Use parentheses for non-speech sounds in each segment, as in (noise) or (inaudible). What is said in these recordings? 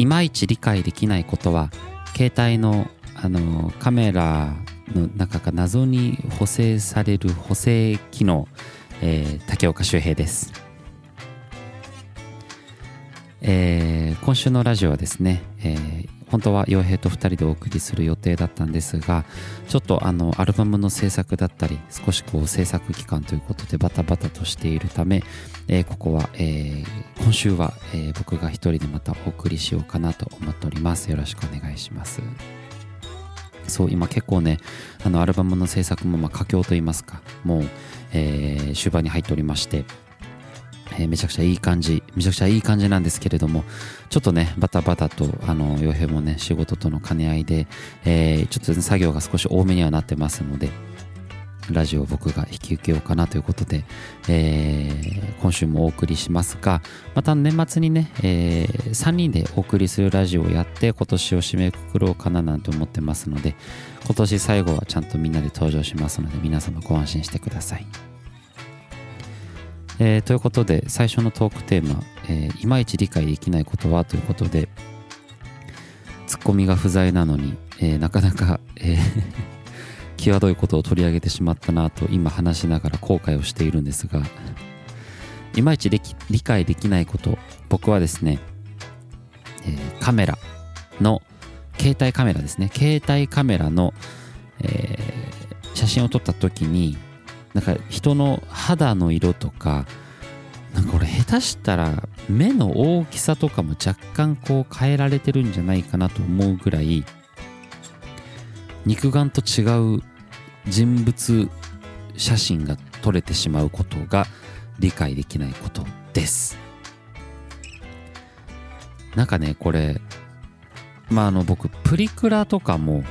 いまいち理解できないことは携帯のあのカメラの中が謎に補正される補正機能、えー、竹岡修平です、えー、今週のラジオはですね、えー、本当は洋平と2人でお送りする予定だったんですがちょっとあのアルバムの制作だったり少しこう制作期間ということでバタバタとしているため、えー、ここは、えー、今週は、えー、僕が一人でまたお送りしようかなと思っております。よろしくお願いします。そう今結構ねあのアルバムの制作もまあ佳境といいますかもう、え、終盤に入っておりましてえー、めちゃくちゃいい感じ、めちゃくちゃいい感じなんですけれども、ちょっとね、バタバタと、あの、洋平もね、仕事との兼ね合いで、えー、ちょっと、ね、作業が少し多めにはなってますので、ラジオを僕が引き受けようかなということで、えー、今週もお送りしますが、また年末にね、えー、3人でお送りするラジオをやって、今年を締めくくろうかななんて思ってますので、今年最後はちゃんとみんなで登場しますので、皆様ご安心してください。えー、ということで最初のトークテーマ、えー、いまいち理解できないことはということでツッコミが不在なのに、えー、なかなか、えー際どいことを取り上げてしまったなと今話しながら後悔をしているんですがいまいち理解できないこと僕はですね、え、カメラの携帯カメラですね。携帯カメラの、え、写真を撮った時になんか人の肌の色とかなんか俺下手したら目の大きさとかも若干こう変えられてるんじゃないかなと思うぐらい肉眼と違う人物写真が撮れてしまうことが理解できないことです。なんかねこれまああの僕プリクラとかも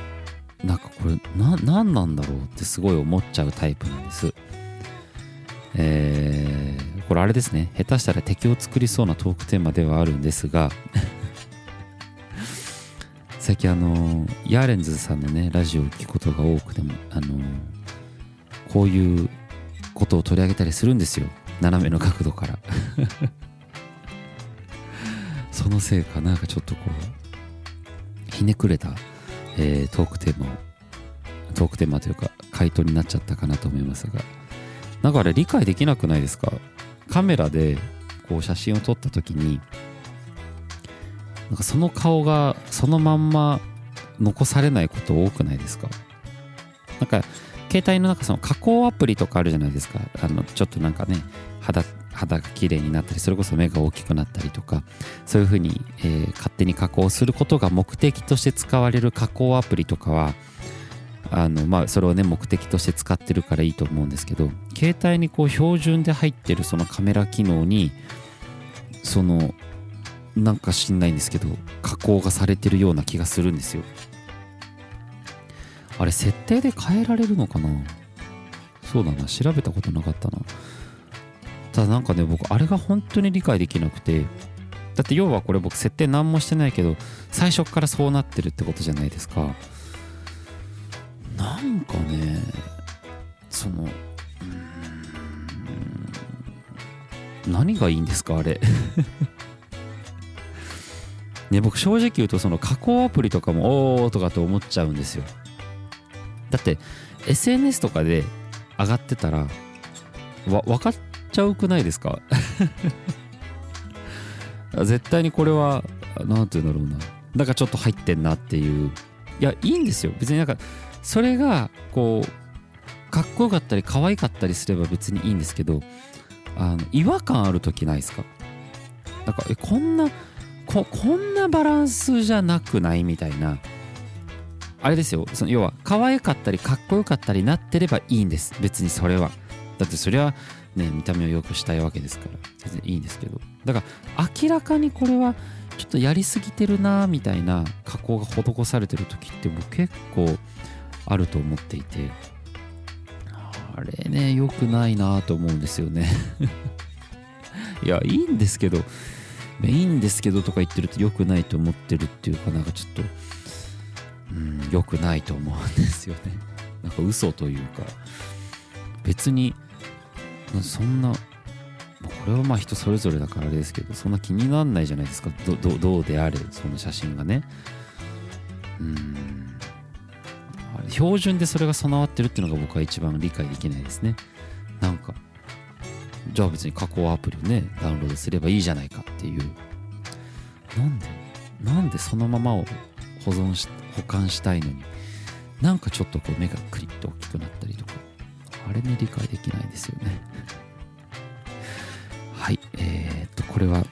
なんかこれな何なんだろうってすごい思っちゃうタイプなんです。えー、これあれですね。下手したら敵を作りそうなトークテーマではあるんですが。(laughs) 最近あのヤーレンズさんのねラジオを聞くことが多くてもあのこういうことを取り上げたりするんですよ。斜めの角度から。(laughs) そのせいかなんかちょっとこうひねくれたえー、トークテーマをトークテーマというか回答になっちゃったかなと思いますが。なんかあれ理解できなくないですか？カメラでこう写真を撮った時になんかその顔がそのまんま残されないこと多くないですか？なんか携帯の中その加工アプリとかあるじゃないですか。あのちょっとなんかね肌肌が綺麗になったりそれこそ目が大きくなったりとかそういうふうに、えー、勝手に加工することが目的として使われる加工アプリとかはあのまあそれをね目的として使ってるからいいと思うんですけど携帯にこう標準で入ってるそのカメラ機能にそのなんか知んないんですけど加工がされてるような気がするんですよ。あれ設定で変えられるのかな？そうだな。調べたことなかったな。ただなんかね僕あれが本当に理解できなくてだって要はこれ僕設定何もしてないけど最初からそうなってるってことじゃないですか。なんかねその何がいいんですかあれ。(laughs) ね僕正直言うとその加工アプリとかもおーとかと思っちゃうんですよ。だって SNS とかで上がってたらわ分かっちゃうくないですか？(laughs) 絶対にこれは何て言うんだろうな。だかちょっと入ってんなっていう。いやいいんですよ。別になんかそれがこうかっこよかったり可愛かったりすれば別にいいんですけどあの違和感ある時ないですか？なんかえこんなここんなバランスじゃなくないみたいな。あれですよ。その要は可愛かったりかっこよかったりなってればいいんです。別にそれは。だってそれはね見た目を良くしたいわけですから。全然いいんですけど。だから明らかにこれはちょっとやりすぎてるなみたいな加工が施されてる時って僕結構あると思っていて。あれね良くないなと思うんですよね。(laughs) いやいいんですけど。いいんですけどとか言ってると良くないと思ってるっていうかなんかちょっとうん良くないと思うんですよね。なんか嘘というか。別にそんなこれはまあ人それぞれだからあれですけどそんな気にならないじゃないですか。どどうであれその写真がね。うん。標準でそれが備わってるっていうのが僕は一番理解できないですね。なんかじゃあ別に加工アプリをねダウンロードすればいいじゃないかっていう。なんでなんでそのままを保存し保管したいのになんかちょっとこう目がクリッと大きくなったりとか。あれね理解できないですよね。はいえー、っとこれは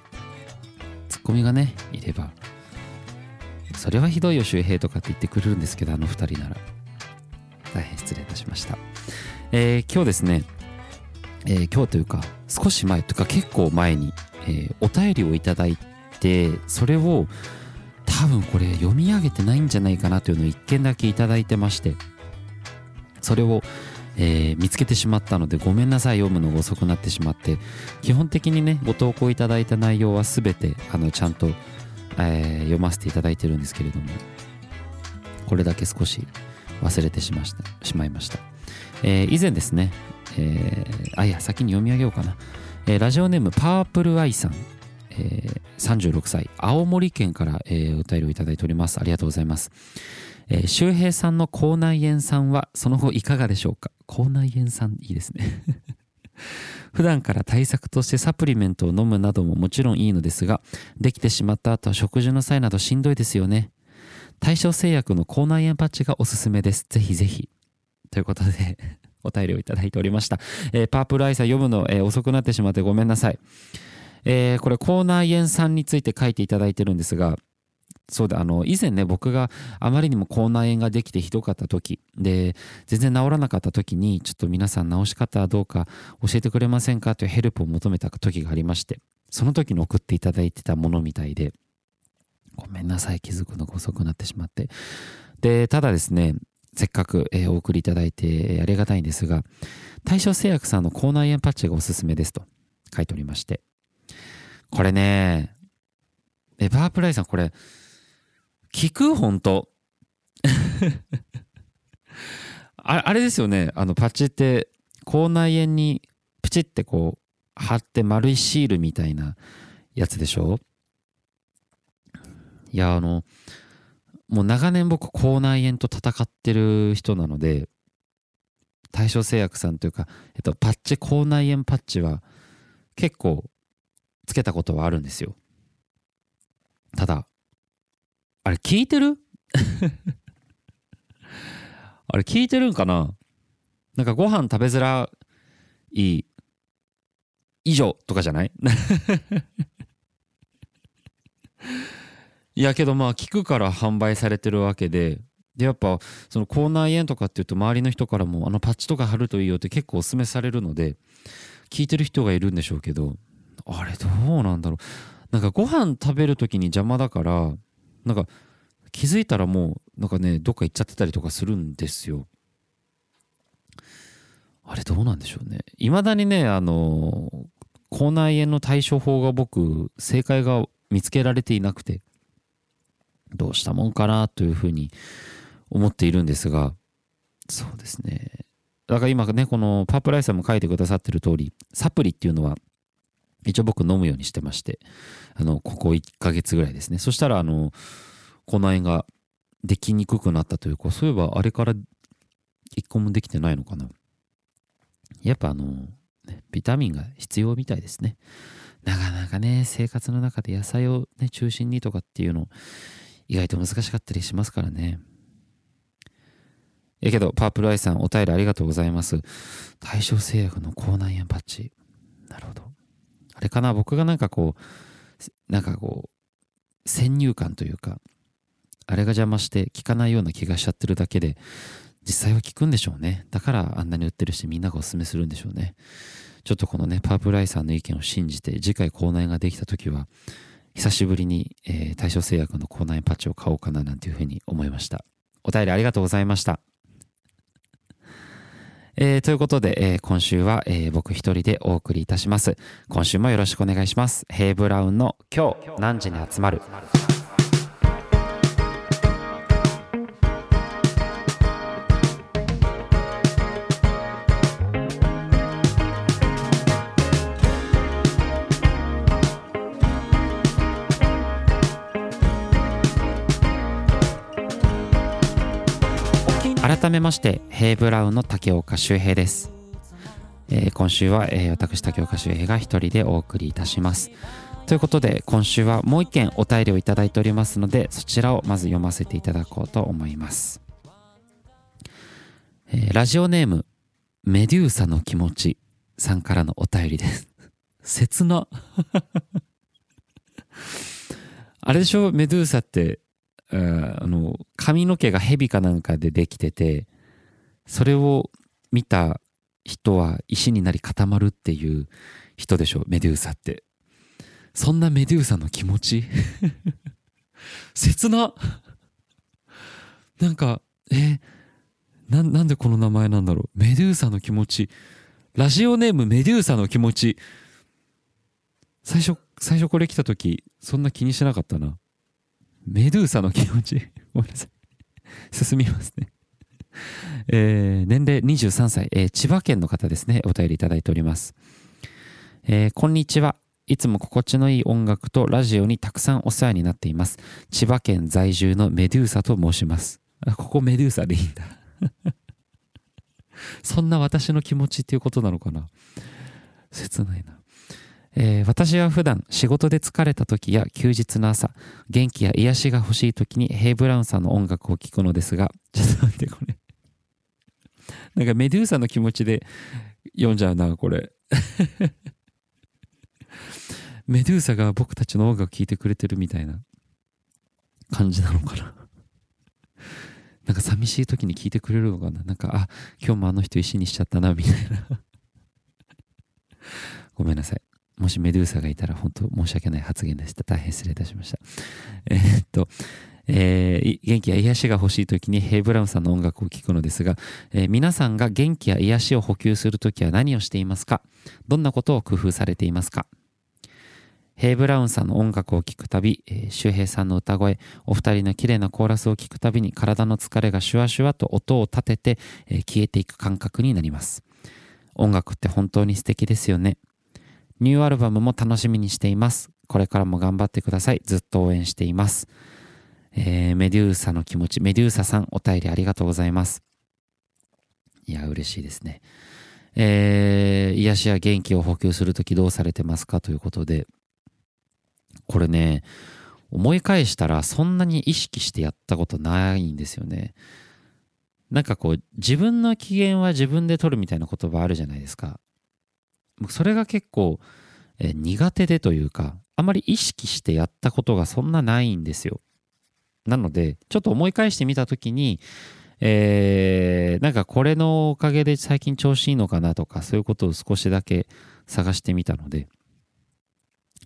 ツッコミがねいればそれはひどいよ周平とかって言ってくれるんですけどあの2人なら。大変失礼いたしました、えー、今日ですね、えー、今日というか少し前というか結構前に、えー、お便りをいただいてそれを多分これ読み上げてないんじゃないかなというのを一件だけいただいてましてそれを、えー、見つけてしまったのでごめんなさい。読むのが遅くなってしまって基本的にねご投稿いただいた内容は全てあのちゃんと、えー、読ませていただいてるんですけれどもこれだけ少し忘れてしましたしまいました、えー、以前ですね、えー、あいや先に読み上げようかな、えー、ラジオネームパープルアイさん、えー、36歳。青森県から、えー、お便りをいただいております。ありがとうございます。えー、周平さんの口内炎さんはその後いかがでしょうか？口内炎さんいいですね (laughs) 普段から対策としてサプリメントを飲むなどももちろんいいのですができてしまった後は食事の際などしんどいですよね対象製薬の口内炎パッチがおすすめです。ぜひぜひ。ということで (laughs) お便りをいただいておりました。えー、パープルアイサー読むの、えー、遅くなってしまってごめんなさい。えー、これ口内炎さんについて書いていただいてるんですが、そうだ、あの、以前ね、僕があまりにも口内炎ができてひどかった時、で、全然治らなかった時に、ちょっと皆さん治し方はどうか教えてくれませんかというヘルプを求めた時がありまして、その時に送っていただいてたものみたいで、ごめんなさい、気づくのが遅くなってしまって。で、ただですね、せっかく、え、お送りいただいてありがたいんですが、大正製薬さんの口内炎パッチがおすすめですと書いておりまして。これね、エバープライさん、これ、聞く？本当。(laughs) ああれですよね、あのパッチって口内炎にプチってこう貼って丸いシールみたいなやつでしょ？いや、あの、もう長年僕、口内炎と戦ってる人なので、大正製薬さんというか、えっと、パッチ、口内炎パッチは結構つけたことはあるんですよ。ただ、あれ聞いてる？(laughs) あれ聞いてるんかな？なんかご飯食べづらい以上とかじゃない？(laughs) いやけどまあ聞くから販売されてるわけで。でやっぱその口内炎とかっていうと周りの人からもあのパッチとか貼るといいよって結構おすすめされるので聞いてる人がいるんでしょうけどあれどうなんだろう？なんかご飯食べる時に邪魔だからなんか気づいたらもうなんかねどっか行っちゃってたりとかするんですよあれどうなんでしょうね未だにねあの口内炎の対処法が僕正解が見つけられていなくてどうしたもんかなというふうに思っているんですが、そうですね。だから今ね、このパープライスさんも書いてくださってる通り、サプリっていうのは一応僕飲むようにしてまして、あの、ここ1ヶ月ぐらいですね。そしたら、あの、この炎ができにくくなったというか、そういえばあれから一個もできてないのかな。やっぱあの、ビタミンが必要みたいですね。なかなかね、生活の中で野菜をね、中心にとかっていうの意外と難しかったりしますからね。えけど、パープルアイさん、お便りありがとうございます。対象製薬の口内炎パッチ。なるほど。あれかな、僕がなんかこう、なんかこう、先入観というか、あれが邪魔して効かないような気がしちゃってるだけで、実際は効くんでしょうね。だからあんなに売ってるし、みんながおすすめするんでしょうね。ちょっとこのね、パープルアイさんの意見を信じて、次回口内炎ができた時は、久しぶりに、えー、大正製薬の口内パッチを買おうかななんていうふうに思いました。お便りありがとうございました。えー、ということで、えー、今週は、えー、僕一人でお送りいたします。今週もよろしくお願いします。ヘイブラウンの今日何時に集まる？改めましてヘイブラウンの竹岡修平です、えー、今週は、えー、私竹岡修平が一人でお送りいたします。ということで今週はもう一件お便りをいただいておりますのでそちらをまず読ませていただこうと思います、えー、ラジオネームメデューサの気持ちさんからのお便りです。(laughs) 切な。(laughs) あれでしょ？メドゥーサってあの髪の毛が蛇かなんかでできててそれを見た人は石になり固まるっていう人でしょメデューサって。そんなメデューサの気持ち？(laughs) 切ななんかえななんでこの名前なんだろう？メデューサの気持ち。ラジオネームメデューサの気持ち。最初最初これ来た時そんな気にしなかったな。メドゥーサの気持ち。(laughs) ごめんなさい。進みますね。えー、年齢23歳、えー、千葉県の方ですね。お便りいただいております。えー、こんにちは。いつも心地のいい音楽とラジオにたくさんお世話になっています。千葉県在住のメデューサと申します。あここメデューサでいいんだ。(laughs) そんな私の気持ちっていうことなのかな切ないな。えー、私は普段仕事で疲れた時や休日の朝、元気や癒しが欲しい時にヘイ・ブラウンさんの音楽を聴くのですが、(laughs) ちょっと待ってこれ。なんかメデューサの気持ちで読んじゃうな、これ。(laughs) メデューサが僕たちの音楽を聴いてくれてるみたいな感じなのかな。(laughs) なんか寂しい時に聞いてくれるのかななんか、あ、今日もあの人石にしちゃったな、みたいな。ごめんなさい。もしメデューサがいたら本当申し訳ない発言でした。大変失礼いたしました。えー、っと、えー、元気や癒しが欲しい時にヘイ・ブラウンさんの音楽を聴くのですが、えー、皆さんが元気や癒しを補給する時は何をしていますか？どんなことを工夫されていますか？ヘイ・ブラウンさんの音楽を聴くたび、えー、周平さんの歌声、お二人の綺麗なコーラスを聴くたびに体の疲れがシュワシュワと音を立てて、えー、消えていく感覚になります。音楽って本当に素敵ですよね。ニューアルバムも楽しみにしています。これからも頑張ってください。ずっと応援しています。えー、メデューサの気持ち、メデューサさんお便りありがとうございます。いや、嬉しいですね。えー、癒しや元気を補給するときどうされてますか？ということで、これね、思い返したらそんなに意識してやったことないんですよね。なんかこう、自分の機嫌は自分で取るみたいな言葉あるじゃないですか。それが結構、え苦手でというか、あまり意識してやったことがそんなないんですよ。なので、ちょっと思い返してみたときに、えー、なんかこれのおかげで最近調子いいのかなとか、そういうことを少しだけ探してみたので、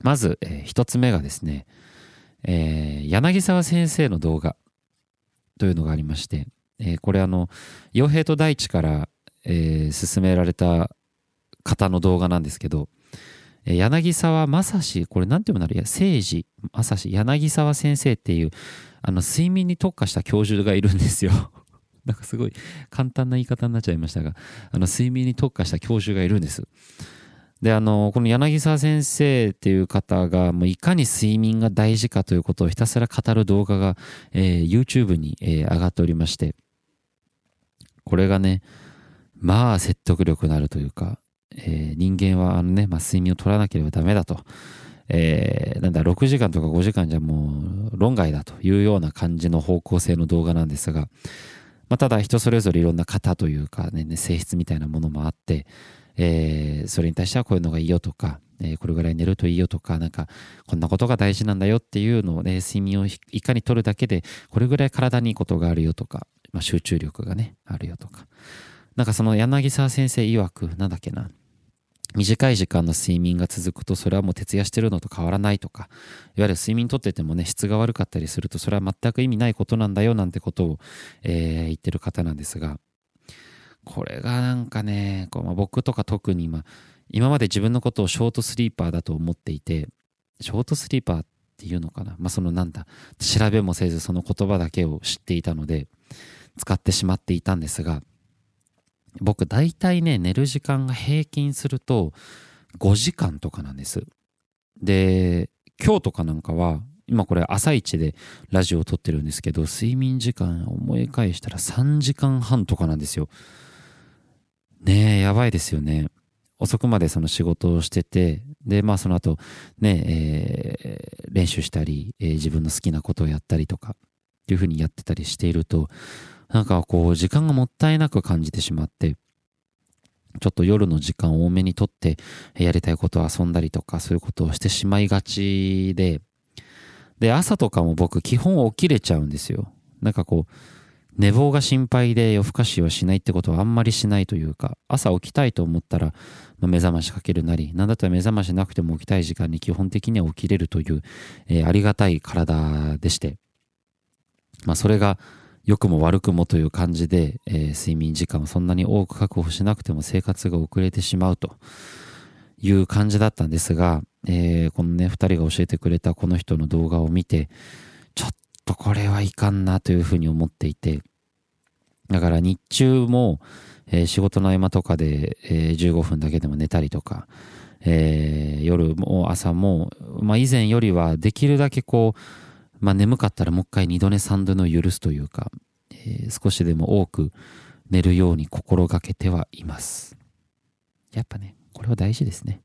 まず、えー、一つ目がですね、えー、柳沢先生の動画というのがありまして、えー、これあの、傭兵と大地から、えー、進められた方の動画なんですけど、柳沢正史、これなんて読むんだろう、聖治正史、柳沢先生っていう、あの、睡眠に特化した教授がいるんですよ。(laughs) なんかすごい簡単な言い方になっちゃいましたが、あの、睡眠に特化した教授がいるんです。で、あの、この柳沢先生っていう方が、もういかに睡眠が大事かということをひたすら語る動画が、えー、YouTube に、えー、上がっておりまして、これがね、まあ説得力のあるというか、えー、人間はあのね、まあ、睡眠を取らなければダメだと。えー、なんだ、6時間とか5時間じゃもう論外だというような感じの方向性の動画なんですが、まあ、ただ人それぞれいろんな型というかね、性質みたいなものもあって、えー、それに対してはこういうのがいいよとか、えー、これぐらい寝るといいよとか、なんか、こんなことが大事なんだよっていうのをね、睡眠をいかに取るだけで、これぐらい体にいいことがあるよとか、まあ、集中力がね、あるよとか。なんかその柳沢先生曰く、なんだっけな、短い時間の睡眠が続くとそれはもう徹夜してるのと変わらないとかいわゆる睡眠とっててもね質が悪かったりするとそれは全く意味ないことなんだよなんてことを、えー、言ってる方なんですがこれがなんかねこう、まあ、僕とか特に今今まで自分のことをショートスリーパーだと思っていてショートスリーパーっていうのかな？まあそのなんだ調べもせずその言葉だけを知っていたので使ってしまっていたんですが僕大体ね寝る時間が平均すると5時間とかなんですで今日とかなんかは今これ朝一でラジオを撮ってるんですけど、睡眠時間思い返したら3時間半とかなんですよ。ねえ、やばいですよね。遅くまでその仕事をしてて、で、まあその後、ね、えー、練習したり、えー、自分の好きなことをやったりとか、っていうふうにやってたりしていると、なんかこう、時間がもったいなく感じてしまって、ちょっと夜の時間を多めにとって、やりたいことを遊んだりとか、そういうことをしてしまいがちで、で、朝とかも僕基本起きれちゃうんですよ。なんかこう、寝坊が心配で夜更かしをしないってことはあんまりしないというか、朝起きたいと思ったら、目覚ましかけるなり、なんだったら目覚ましなくても起きたい時間に基本的には起きれるという、えー、ありがたい体でして、まあそれが良くも悪くもという感じで、えー、睡眠時間をそんなに多く確保しなくても生活が遅れてしまうと。いう感じだったんですが、えー、このね、二人が教えてくれたこの人の動画を見て、ちょっとこれはいかんなというふうに思っていて、だから日中も、えー、仕事の合間とかで、えー、15分だけでも寝たりとか、えー、夜も朝も、まあ、以前よりはできるだけこう、まあ、眠かったらもう一回二度寝三度寝を許すというか、えー、少しでも多く寝るように心がけてはいます。やっぱね、これは大事ですね。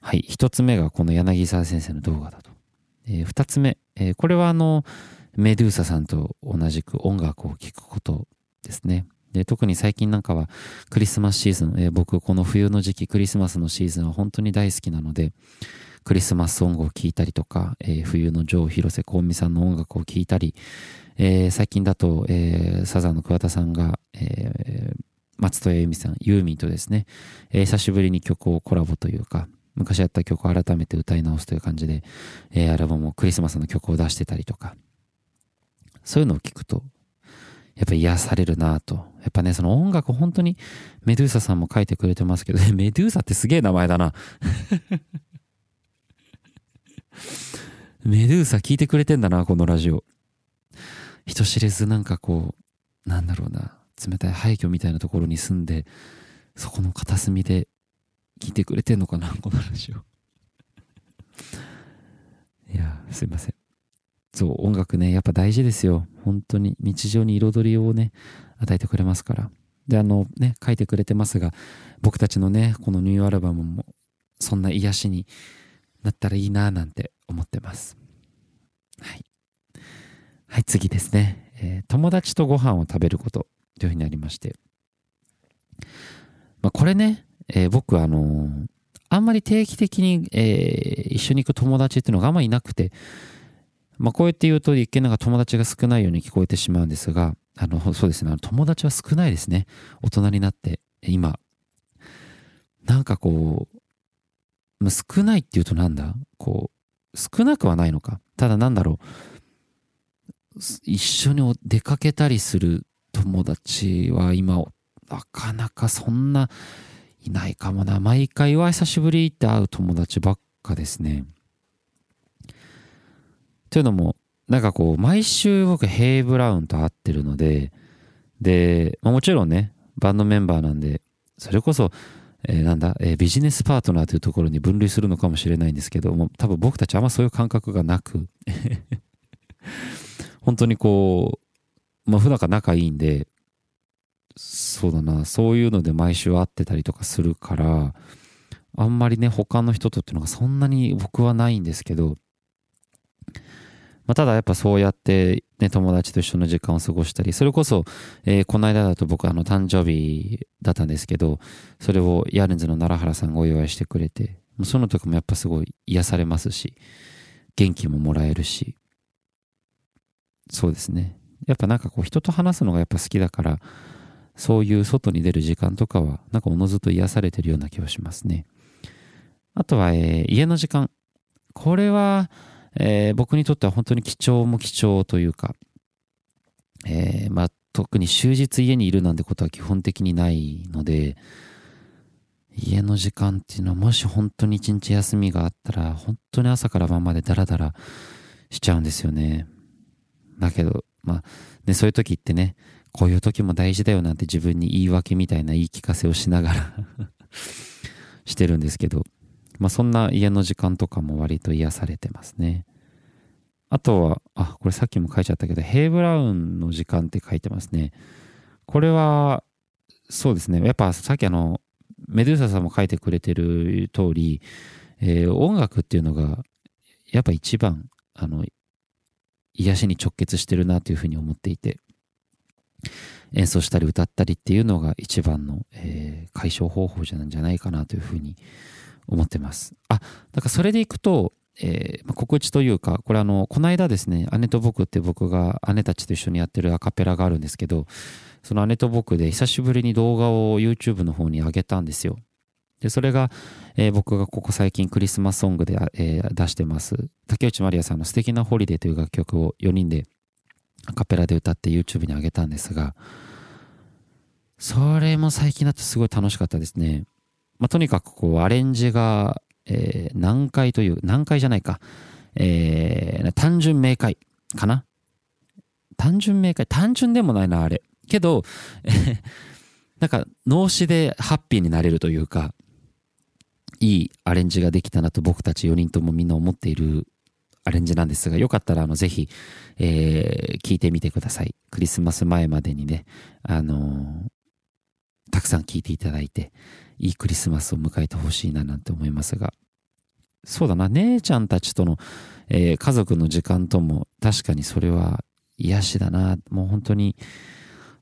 はい。一つ目がこの柳沢先生の動画だと。えー、二つ目、えー、これはあの、メドゥーサさんと同じく音楽を聴くことですね。で特に最近なんかはクリスマスシーズン、えー、僕この冬の時期クリスマスのシーズンは本当に大好きなので、クリスマスソングを聴いたりとか、えー、冬のジョー広瀬香美さんの音楽を聴いたり、えー、最近だと、えー、サザンの桑田さんが、えー、松任谷由実さん、ユーミンとですね、えー、久しぶりに曲をコラボというか、昔やった曲を改めて歌い直すという感じで、えー、アルバムをクリスマスの曲を出してたりとか、そういうのを聞くと、やっぱ癒されるなと。やっぱね、その音楽本当にメドゥーサさんも書いてくれてますけど、(laughs) メドゥーサってすげえ名前だな。メドゥーサ聞いてくれてんだな、このラジオ。人知れずなんかこう、なんだろうな、冷たい廃墟みたいなところに住んで、そこの片隅で聞いてくれてんのかな、このラジオ。(laughs) いや、すいません。そう、音楽ね、やっぱ大事ですよ。本当に日常に彩りをね、与えてくれますから。で、あのね、書いてくれてますが、僕たちのね、このニューアルバムも、そんな癒しになったらいいななんて思ってます。はい。はい、次ですね。えー、友達とご飯を食べることというふうになりまして。まあ、これね、えー、僕あのー、あんまり定期的に、えー、一緒に行く友達っていうのがあんまりいなくて、まあ、こうやって言うと一見なんか友達が少ないように聞こえてしまうんですが、あの、そうですね、あの友達は少ないですね。大人になって、今。なんかこう、少ないっていうとなんだ？こう、少なくはないのか。ただなんだろう。一緒に出かけたりする友達は今、なかなかそんないないかもな。毎回は久しぶりって会う友達ばっかですね。というのも、なんかこう、毎週僕、ヘイ・ブラウンと会ってるので、で、もちろんね、バンドメンバーなんで、それこそ、えー、なんだ、えー、ビジネスパートナーというところに分類するのかもしれないんですけども、多分僕たちあんまそういう感覚がなく (laughs) 本当にこう、まあ普段から仲いいんで、そうだな、そういうので毎週会ってたりとかするから、あんまりね、他の人とっていうのがそんなに僕はないんですけど、まあ、ただやっぱそうやって、ね、友達と一緒の時間を過ごしたり、それこそ、えー、この間だと僕あの誕生日だったんですけど、それをヤーレンズの奈良原さんがお祝いしてくれて、その時もやっぱすごい癒されますし、元気ももらえるし、そうですね。やっぱなんかこう人と話すのがやっぱ好きだから、そういう外に出る時間とかは、なんかおのずと癒されてるような気がしますね。あとは、えー、家の時間。これは、えー、僕にとっては本当に貴重も貴重というか、えー、まあ、特に終日家にいるなんてことは基本的にないので、家の時間っていうのはもし本当に一日休みがあったら、本当に朝から晩までダラダラしちゃうんですよね。だけど、まあ、ね、そういう時ってね、こういう時も大事だよなんて自分に言い訳みたいな言い聞かせをしながら (laughs) してるんですけど、まあそんな家の時間とかも割と癒されてますね。あとは、あ、これさっきも書いちゃったけど、ヘイブラウンの時間って書いてますね。これは、そうですね。やっぱさっきあの、メドゥーサさんも書いてくれてる通り、えー、音楽っていうのが、やっぱ一番、あの、癒しに直結してるなというふうに思っていて、演奏したり歌ったりっていうのが一番の、えー、解消方法じゃなんじゃないかなというふうに思思ってます。あ、だからそれでいくと、えー、告知というか、これあの、この間ですね、姉と僕って僕が姉たちと一緒にやってるアカペラがあるんですけど、その姉と僕で久しぶりに動画を YouTube の方に上げたんですよ。で、それが、えー、僕がここ最近クリスマスソングで、えー、出してます、竹内まりやさんの素敵なホリデーという楽曲を4人でアカペラで歌って YouTube に上げたんですが、それも最近だとすごい楽しかったですね。まあ、とにかくこうアレンジがえー、難解という、難解じゃないか、えー、単純明快かな単純明快単純でもないな、あれ。けど、えー、なんか、脳死でハッピーになれるというか、いいアレンジができたなと僕たち4人ともみんな思っているアレンジなんですが、よかったら、あの、ぜひ、えー、聞いてみてください。クリスマス前までにね、あのー、たくさん聞いていただいて、いいクリスマスを迎えてほしいななんて思いますが、そうだな、姉ちゃんたちとの、えー、家族の時間とも確かにそれは癒しだな。もう本当に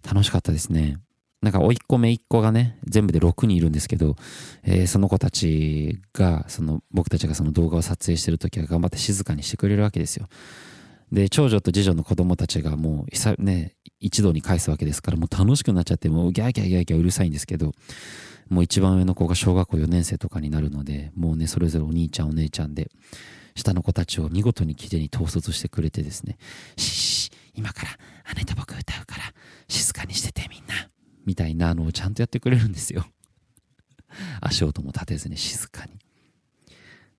楽しかったですね。なんか、おいっ子めいっ子がね、全部で6人いるんですけど、えー、その子たちが、その、僕たちがその動画を撮影してる時は頑張って静かにしてくれるわけですよ。で、長女と次女の子供たちがもう、ね、一度に返すわけですから、もう楽しくなっちゃって、もうギャーギャーギャーギャーうるさいんですけど、もう一番上の子が小学校4年生とかになるので、もうね、それぞれお兄ちゃんお姉ちゃんで、下の子たちを見事にきれいに統率してくれてですね、しし、今から姉と僕歌うから静かにしててみんな、みたいなのをちゃんとやってくれるんですよ。(laughs) 足音も立てずに静かに。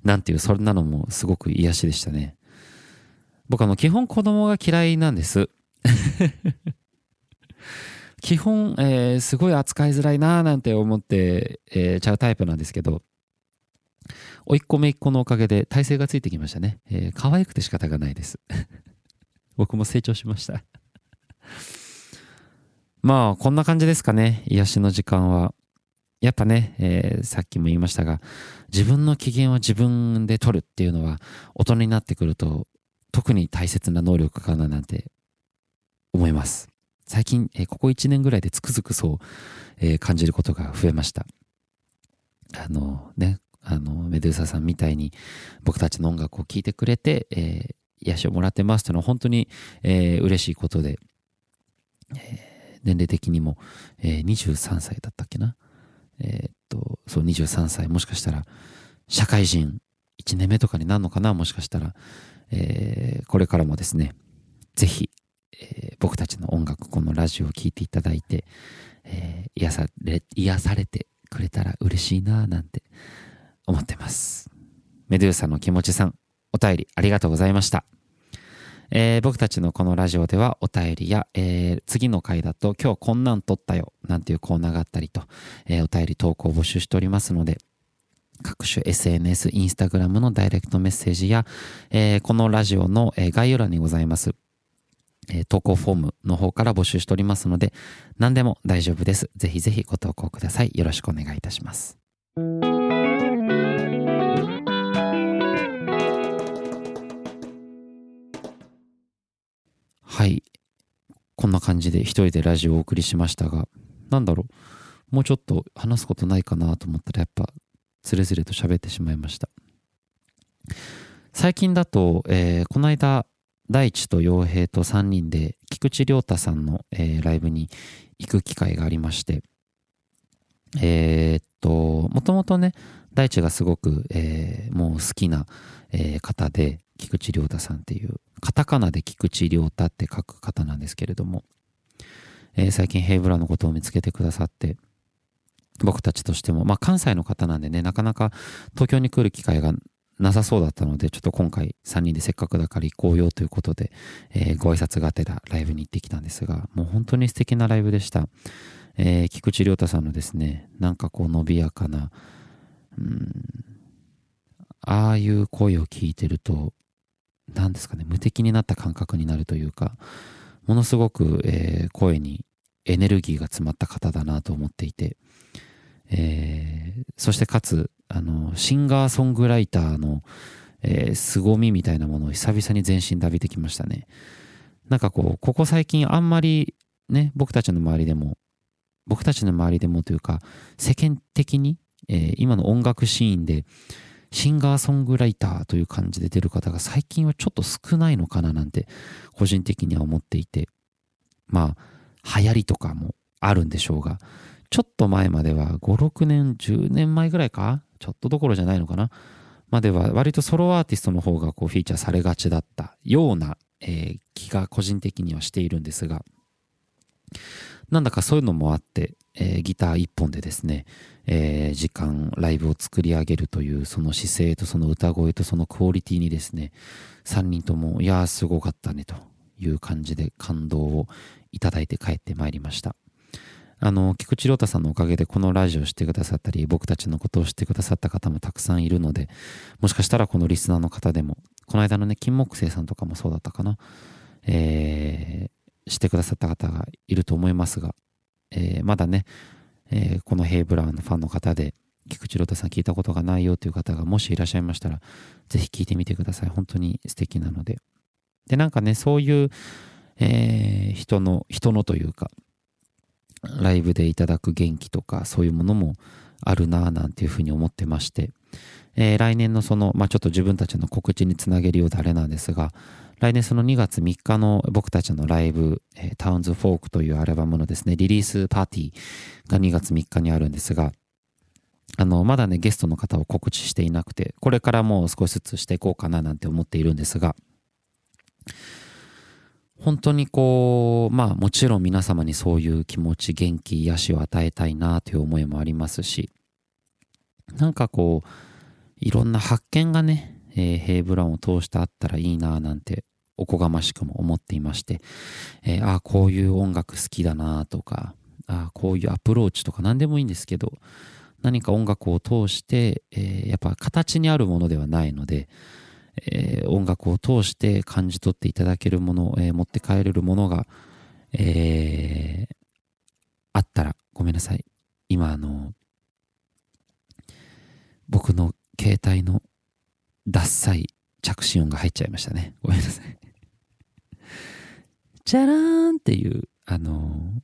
なんていう、そんなのもすごく癒しでしたね。僕あの、基本子供が嫌いなんです。(laughs) 基本、えー、すごい扱いづらいなーなんて思って、えー、ちゃうタイプなんですけど、おいっ子めいっ子のおかげで体勢がついてきましたね。えー、可愛くて仕方がないです。(laughs) 僕も成長しました (laughs) まあ、こんな感じですかね。癒しの時間は。やっぱね、えー、さっきも言いましたが、自分の機嫌を自分で取るっていうのは、大人になってくると、特に大切な能力かななんて思います。最近、えー、ここ1年ぐらいでつくづくそう、えー、感じることが増えました。あのね、あの、メドゥーサさんみたいに僕たちの音楽を聴いてくれて、えー、癒しをもらってますというのは本当に、えー、嬉しいことで、えー、年齢的にも、えー、23歳だったっけな。えー、っと、そう、23歳、もしかしたら、社会人1年目とかになるのかな、もしかしたら、えー、これからもですね、ぜひ、えー、僕たちの音楽、このラジオを聴いていただいて、えー、癒され、癒されてくれたら嬉しいななんて思ってます。メドゥーサの気持ちさん、お便りありがとうございました。えー、僕たちのこのラジオではお便りや、えー、次の回だと今日こんなん撮ったよなんていうコーナーがあったりと、えー、お便り投稿を募集しておりますので、各種 SNS、インスタグラムのダイレクトメッセージや、えー、このラジオの、概要欄にございますえー、投稿フォームの方から募集しておりますので、何でも大丈夫です。ぜひぜひご投稿ください。よろしくお願いいたします。はい。こんな感じで一人でラジオをお送りしましたが、なんだろう。もうちょっと話すことないかなと思ったらやっぱ、つれづれと喋ってしまいました。最近だと、えー、この間、大地と洋平と3人で菊池亮太さんの、えー、ライブに行く機会がありまして、えー、っと、もともとね、大地がすごく、えー、もう好きな、えー、方で、菊池亮太さんっていう、カタカナで菊池亮太って書く方なんですけれども、えー、最近ヘイブラのことを見つけてくださって、僕たちとしても、まあ関西の方なんでね、なかなか東京に来る機会がなさそうだったので、ちょっと今回3人でせっかくだから行こうよということで、えー、ご挨拶がてらライブに行ってきたんですが、もう本当に素敵なライブでした。えー、菊池亮太さんのですね、なんかこう伸びやかな、うん、ああいう声を聞いてると、何ですかね、無敵になった感覚になるというか、ものすごく、えー、声にエネルギーが詰まった方だなと思っていて、えー、そしてかつ、あの、シンガーソングライターの、えー、凄みみたいなものを久々に全身で浴びてきましたね。なんかこう、ここ最近あんまりね、僕たちの周りでも、僕たちの周りでもというか、世間的に、えー、今の音楽シーンで、シンガーソングライターという感じで出る方が最近はちょっと少ないのかななんて、個人的には思っていて、まあ、流行りとかもあるんでしょうが、ちょっと前までは5、6年、10年前ぐらいか？ちょっとどころじゃないのかな？までは割とソロアーティストの方がこうフィーチャーされがちだったような、えー、気が個人的にはしているんですが、なんだかそういうのもあって、えー、ギター一本でですね、えー、時間、ライブを作り上げるというその姿勢とその歌声とそのクオリティにですね、3人とも、いやーすごかったねという感じで感動をいただいて帰ってまいりました。あの、菊池亮太さんのおかげでこのラジオをしてくださったり、僕たちのことを知ってくださった方もたくさんいるので、もしかしたらこのリスナーの方でも、この間のね、金木星さんとかもそうだったかな、えー、してくださった方がいると思いますが、えー、まだね、えー、このヘイブラウンのファンの方で、菊池亮太さん聞いたことがないよという方がもしいらっしゃいましたら、ぜひ聞いてみてください。本当に素敵なので。で、なんかね、そういう、えー、人の、人のというか、ライブでいただく元気とかそういうものもあるなぁなんていうふうに思ってまして、えー、来年のその、まあ、ちょっと自分たちの告知につなげるようであれなんですが、来年その2月3日の僕たちのライブ、えー、タウンズフォークというアルバムのですね、リリースパーティーが2月3日にあるんですが、あの、まだね、ゲストの方を告知していなくて、これからもう少しずつしていこうかななんて思っているんですが、本当にこう、まあもちろん皆様にそういう気持ち、元気、癒しを与えたいなという思いもありますし、なんかこう、いろんな発見がね、えー、ヘイブランを通してあったらいいななんておこがましくも思っていまして、えー、ああ、こういう音楽好きだなとか、ああ、こういうアプローチとか何でもいいんですけど、何か音楽を通して、えー、やっぱ形にあるものではないので、えー、音楽を通して感じ取っていただけるもの、えー、持って帰れるものが、えー、あったらごめんなさい。今あの、僕の携帯のダッサい着信音が入っちゃいましたね。ごめんなさい。(laughs) チャラーンっていう、あの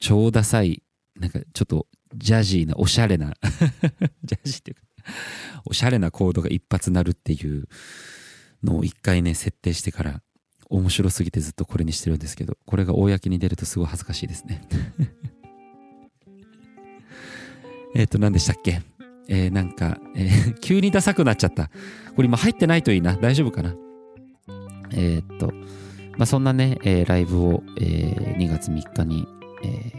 超ダサい、なんかちょっとジャジーな、おしゃれな (laughs) ジャジーっていうか (laughs) おしゃれなコードが一発鳴るっていうのを一回ね、設定してから面白すぎてずっとこれにしてるんですけど、これが公に出るとすごい恥ずかしいですね。(laughs) えっと、何でしたっけ？えー、なんか、えー、(laughs) 急にダサくなっちゃった。これ今入ってないといいな。大丈夫かな？えー、っと、まあ、そんなね、えー、ライブを、えー、2月3日に、え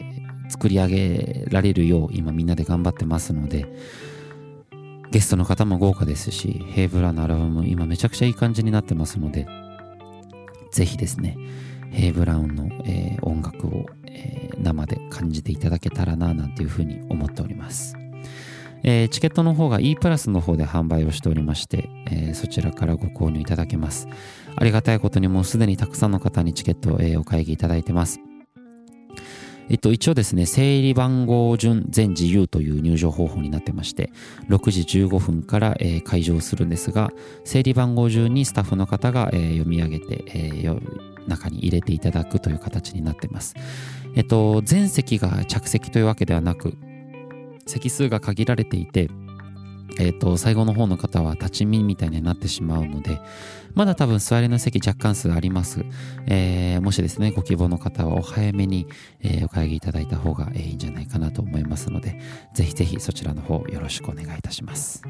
ー、作り上げられるよう今みんなで頑張ってますので、ゲストの方も豪華ですし、ヘイブラのアルバム今めちゃくちゃいい感じになってますので、ぜひですね、ヘイブラウンの、えー、音楽を、えー、生で感じていただけたらななんていうふうに思っております。えー、チケットの方が E プラスの方で販売をしておりまして、え、そちらからご購入いただけます。ありがたいことにもうすでにたくさんの方にチケットを、え、お買い上げいただいてます。えっと、一応ですね、整理番号順全自由という入場方法になってまして、6時15分から、えー、開場するんですが、整理番号順にスタッフの方が、えー、読み上げて、えー、中に入れていただくという形になってます。えっと、全席が着席というわけではなく、席数が限られていて、えっ、ー、と、最後の方の方は立ち見みたいになってしまうので、まだ多分座りの席若干数あります。えー、もしですね、ご希望の方はお早めに、えー、お会議いただいた方がいいんじゃないかなと思いますので、ぜひぜひそちらの方よろしくお願いいたします。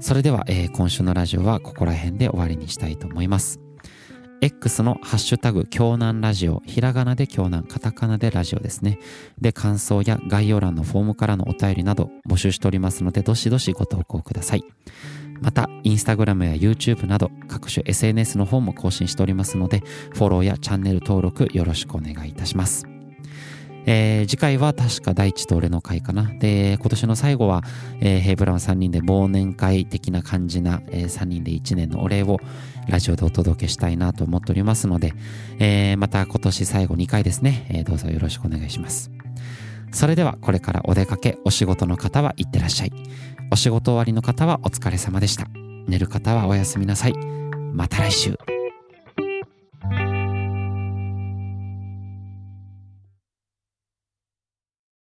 それでは、え、今週のラジオはここら辺で終わりにしたいと思います。X のハッシュタグ、京南ラジオ、ひらがなで京南、カタカナでラジオですね。で、感想や概要欄のフォームからのお便りなど募集しておりますので、どしどしご投稿ください。また、インスタグラムや YouTube など各種 SNS の方も更新しておりますので、フォローやチャンネル登録よろしくお願いいたします。えー、次回は確か大地と俺の会かな。で、今年の最後は、えー、ヘイブラウン3人で忘年会的な感じな、えー、3人で1年のお礼をラジオでお届けしたいなと思っておりますので、えー、また今年最後2回ですね、えー、どうぞよろしくお願いします。それではこれからお出かけ、お仕事の方は行ってらっしゃい。お仕事終わりの方はお疲れ様でした。寝る方はおやすみなさい。また来週。